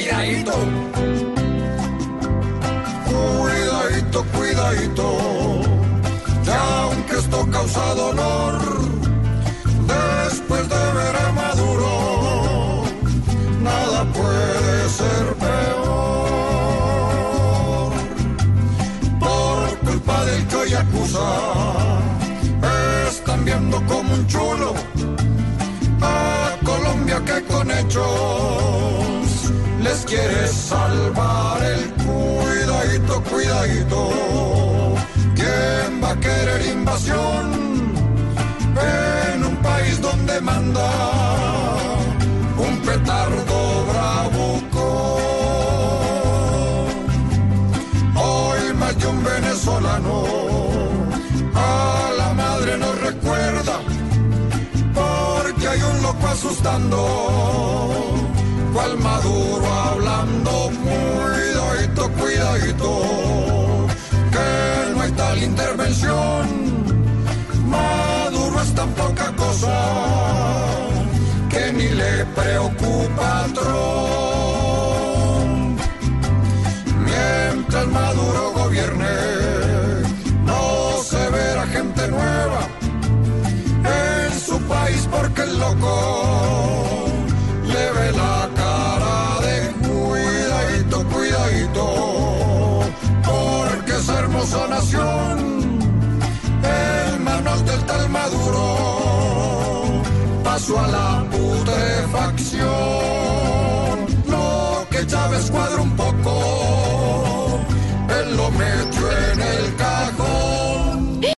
Cuidadito. Cuidadito, cuidadito. Ya aunque esto causa dolor, después de ver a Maduro, nada puede ser peor. Por culpa del que hoy acusa, están viendo como un chulo a Colombia que con hechos quiere salvar el cuidadito, cuidadito. ¿Quién va a querer invasión en un país donde manda un petardo bravuco? Hoy más de un venezolano a la madre nos recuerda porque hay un loco asustando, cual Maduro preocupa a Trump. Mientras Maduro gobierne, no se verá gente nueva en su país porque el loco le ve la cara de cuidadito, cuidadito, porque esa hermosa nación en manos del tal Maduro pasó a la fox.